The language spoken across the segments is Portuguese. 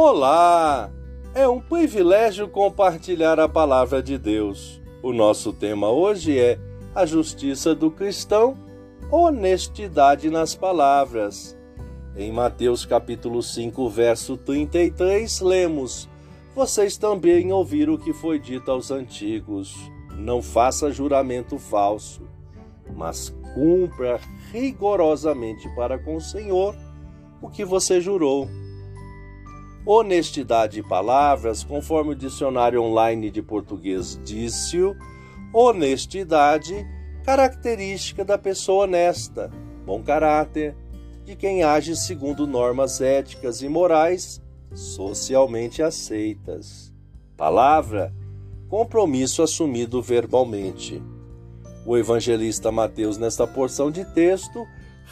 Olá! É um privilégio compartilhar a palavra de Deus. O nosso tema hoje é a justiça do cristão, honestidade nas palavras. Em Mateus capítulo 5, verso 33, lemos: Vocês também ouviram o que foi dito aos antigos: Não faça juramento falso, mas cumpra rigorosamente para com o Senhor o que você jurou. Honestidade de palavras, conforme o dicionário online de português disse, honestidade, característica da pessoa honesta, bom caráter, de quem age segundo normas éticas e morais socialmente aceitas. Palavra, compromisso assumido verbalmente. O evangelista Mateus, nesta porção de texto,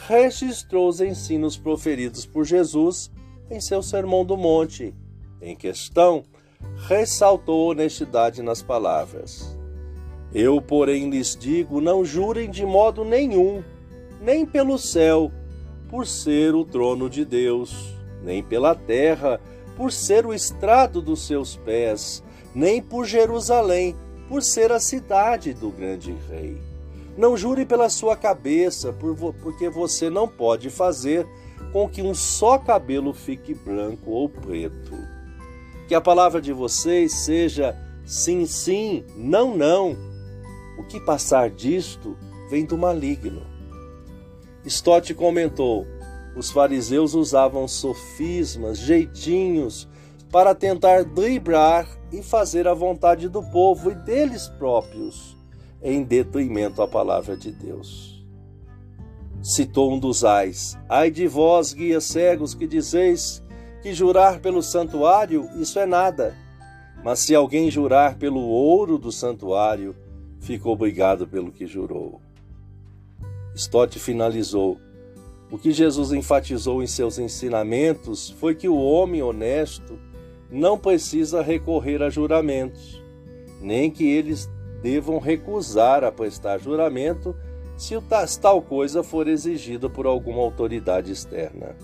registrou os ensinos proferidos por Jesus em seu Sermão do Monte. Em questão, ressaltou honestidade nas palavras. Eu, porém, lhes digo: não jurem de modo nenhum, nem pelo céu, por ser o trono de Deus, nem pela terra, por ser o estrado dos seus pés, nem por Jerusalém, por ser a cidade do grande rei. Não jure pela sua cabeça, porque você não pode fazer com que um só cabelo fique branco ou preto. Que a palavra de vocês seja sim, sim, não, não. O que passar disto vem do maligno. Stott comentou: os fariseus usavam sofismas, jeitinhos, para tentar driblar e fazer a vontade do povo e deles próprios, em detrimento à palavra de Deus citou um dos ais: Ai de vós, guias cegos, que dizeis que jurar pelo santuário, isso é nada. Mas se alguém jurar pelo ouro do santuário, fica obrigado pelo que jurou. Stott finalizou: O que Jesus enfatizou em seus ensinamentos foi que o homem honesto não precisa recorrer a juramentos, nem que eles devam recusar a prestar juramento se tal coisa for exigida por alguma autoridade externa.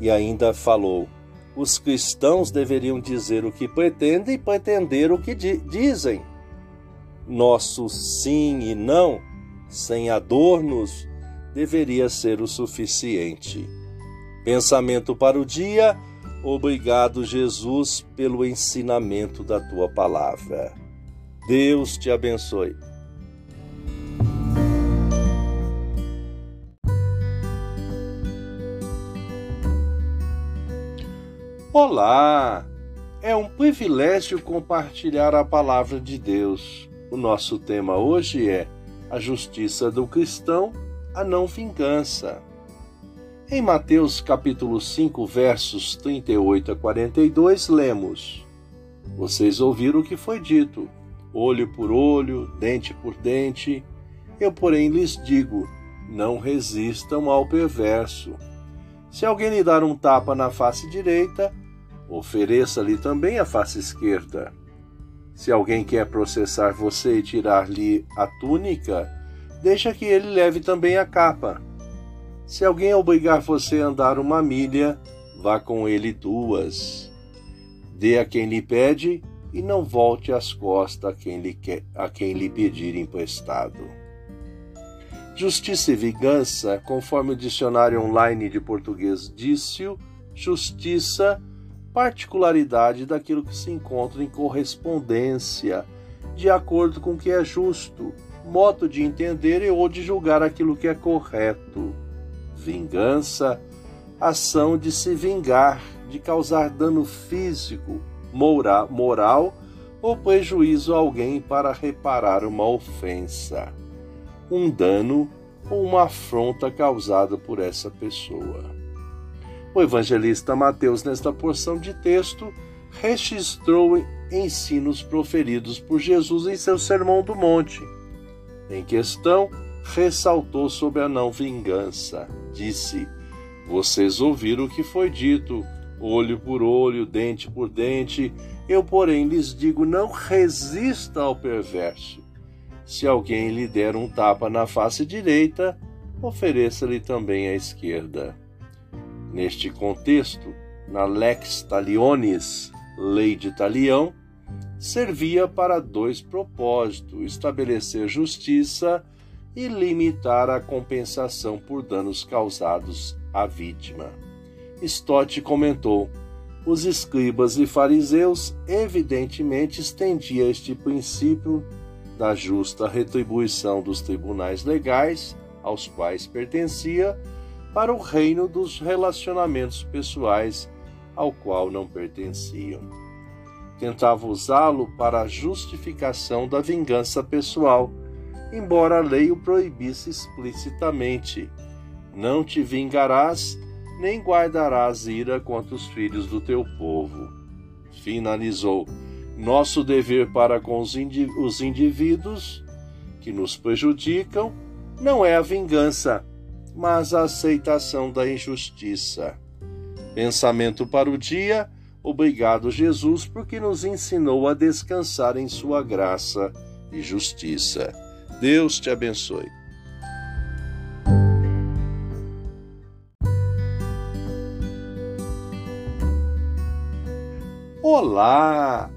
E ainda falou: os cristãos deveriam dizer o que pretendem e pretender o que di dizem. Nosso sim e não, sem adornos, deveria ser o suficiente. Pensamento para o dia. Obrigado, Jesus, pelo ensinamento da tua palavra. Deus te abençoe. Olá! É um privilégio compartilhar a palavra de Deus. O nosso tema hoje é a justiça do cristão, a não vingança. Em Mateus capítulo 5, versos 38 a 42, lemos: Vocês ouviram o que foi dito: olho por olho, dente por dente. Eu, porém, lhes digo: não resistam ao perverso. Se alguém lhe dar um tapa na face direita, Ofereça-lhe também a face esquerda. Se alguém quer processar você e tirar-lhe a túnica, deixa que ele leve também a capa. Se alguém obrigar você a andar uma milha, vá com ele duas. Dê a quem lhe pede e não volte as costas a quem lhe, quer, a quem lhe pedir emprestado. Justiça e vingança, conforme o dicionário online de português disse, justiça particularidade daquilo que se encontra em correspondência, de acordo com o que é justo, modo de entender ou de julgar aquilo que é correto. Vingança, ação de se vingar, de causar dano físico, moral, moral ou prejuízo a alguém para reparar uma ofensa, um dano ou uma afronta causada por essa pessoa. O evangelista Mateus, nesta porção de texto, registrou ensinos proferidos por Jesus em seu Sermão do Monte. Em questão, ressaltou sobre a não vingança. Disse: Vocês ouviram o que foi dito, olho por olho, dente por dente. Eu, porém, lhes digo: não resista ao perverso. Se alguém lhe der um tapa na face direita, ofereça-lhe também a esquerda. Neste contexto, na Lex Talionis, Lei de Talião, servia para dois propósitos: estabelecer justiça e limitar a compensação por danos causados à vítima. Stott comentou: os escribas e fariseus evidentemente estendiam este princípio da justa retribuição dos tribunais legais aos quais pertencia para o reino dos relacionamentos pessoais ao qual não pertenciam. Tentava usá-lo para a justificação da vingança pessoal, embora a lei o proibisse explicitamente. Não te vingarás, nem guardarás ira contra os filhos do teu povo. Finalizou. Nosso dever para com os, os indivíduos que nos prejudicam não é a vingança, mas a aceitação da injustiça. Pensamento para o dia. Obrigado, Jesus, porque nos ensinou a descansar em Sua graça e justiça. Deus te abençoe. Olá!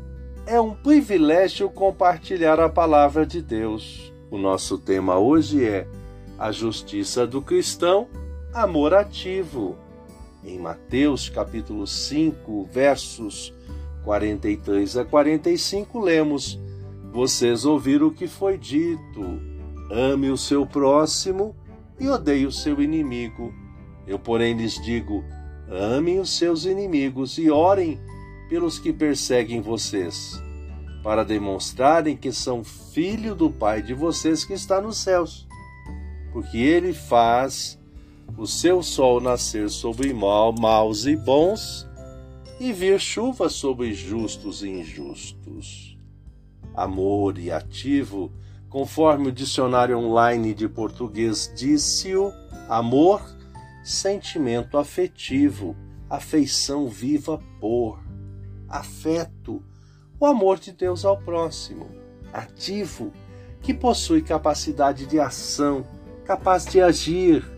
É um privilégio compartilhar a palavra de Deus. O nosso tema hoje é a justiça do cristão, amor ativo. Em Mateus capítulo 5, versos 43 a 45, lemos: Vocês ouviram o que foi dito: ame o seu próximo e odeie o seu inimigo. Eu, porém, lhes digo: amem os seus inimigos e orem pelos que perseguem vocês, para demonstrarem que são filho do Pai de vocês que está nos céus. Porque ele faz o seu sol nascer sobre maus e bons e vir chuva sobre justos e injustos. Amor e ativo, conforme o dicionário online de português disse-o, amor, sentimento afetivo, afeição viva por, afeto, o amor de Deus ao próximo, ativo, que possui capacidade de ação, capaz de agir,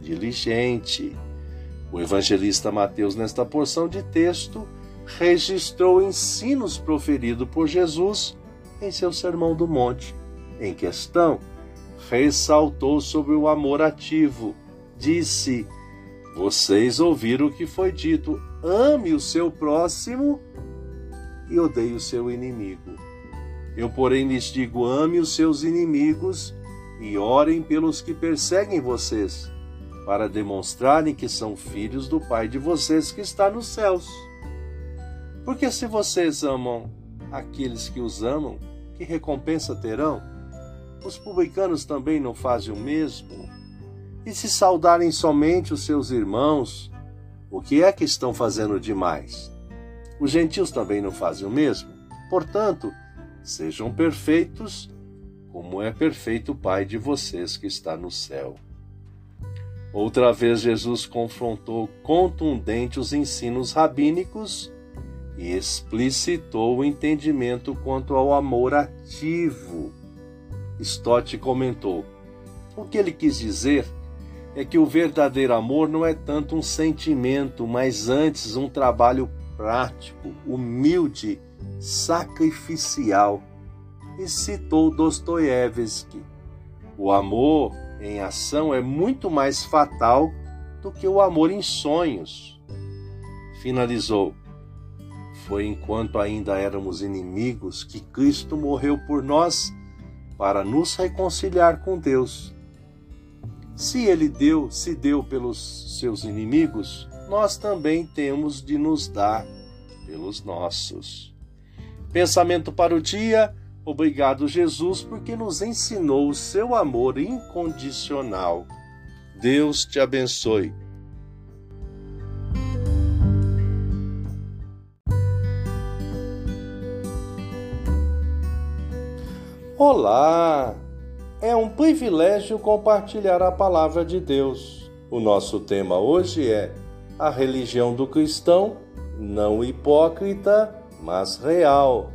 diligente. O evangelista Mateus, nesta porção de texto, registrou ensinos proferidos por Jesus em seu Sermão do Monte. Em questão, ressaltou sobre o amor ativo. Disse: Vocês ouviram o que foi dito: ame o seu próximo e odeie o seu inimigo. Eu, porém, lhes digo: ame os seus inimigos e orem pelos que perseguem vocês para demonstrarem que são filhos do Pai de vocês que está nos céus. Porque se vocês amam aqueles que os amam, que recompensa terão? Os publicanos também não fazem o mesmo? E se saudarem somente os seus irmãos, o que é que estão fazendo demais? Os gentios também não fazem o mesmo? Portanto, sejam perfeitos, como é perfeito o Pai de vocês que está no céu. Outra vez Jesus confrontou contundente os ensinos rabínicos e explicitou o entendimento quanto ao amor ativo. Stott comentou: O que ele quis dizer é que o verdadeiro amor não é tanto um sentimento, mas antes um trabalho prático, humilde, sacrificial. E citou Dostoiévski. O amor em ação é muito mais fatal do que o amor em sonhos. Finalizou. Foi enquanto ainda éramos inimigos que Cristo morreu por nós para nos reconciliar com Deus. Se ele deu, se deu pelos seus inimigos, nós também temos de nos dar pelos nossos. Pensamento para o dia Obrigado, Jesus, porque nos ensinou o seu amor incondicional. Deus te abençoe. Olá! É um privilégio compartilhar a palavra de Deus. O nosso tema hoje é a religião do cristão, não hipócrita, mas real.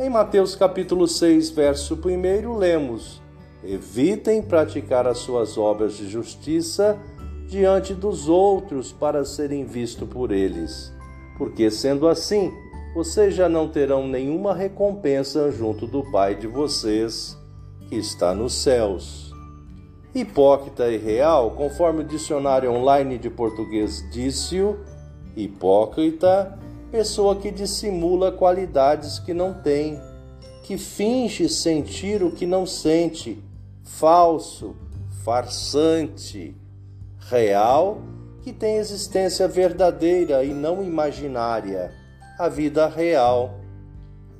Em Mateus capítulo 6, verso 1, lemos: Evitem praticar as suas obras de justiça diante dos outros para serem vistos por eles. Porque sendo assim, vocês já não terão nenhuma recompensa junto do Pai de vocês, que está nos céus. Hipócrita e real, conforme o dicionário online de português disse-o, hipócrita, pessoa que dissimula qualidades que não tem, que finge sentir o que não sente, falso, farsante, real, que tem existência verdadeira e não imaginária a vida real.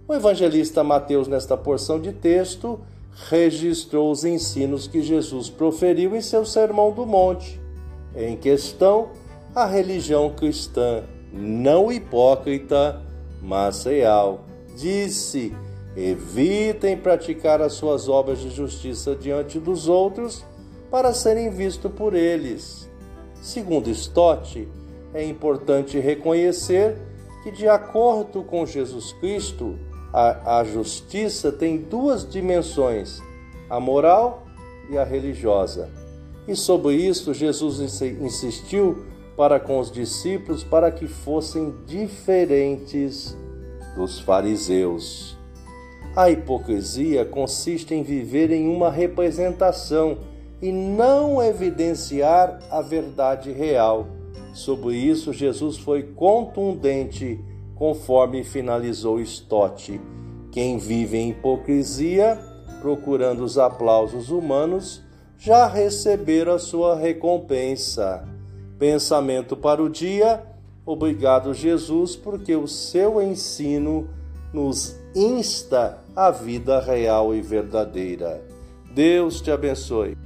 O evangelista Mateus, nesta porção de texto, registrou os ensinos que Jesus proferiu em seu Sermão do Monte. Em questão, a religião cristã, não hipócrita, mas real. Disse: evitem praticar as suas obras de justiça diante dos outros para serem vistos por eles. Segundo Stott, é importante reconhecer que, de acordo com Jesus Cristo, a, a justiça tem duas dimensões, a moral e a religiosa. E sobre isso, Jesus insistiu para com os discípulos para que fossem diferentes dos fariseus. A hipocrisia consiste em viver em uma representação e não evidenciar a verdade real. Sobre isso, Jesus foi contundente, conforme finalizou Stott. Quem vive em hipocrisia, procurando os aplausos humanos, já receberam a sua recompensa. Pensamento para o dia. Obrigado, Jesus, porque o seu ensino nos insta à vida real e verdadeira. Deus te abençoe.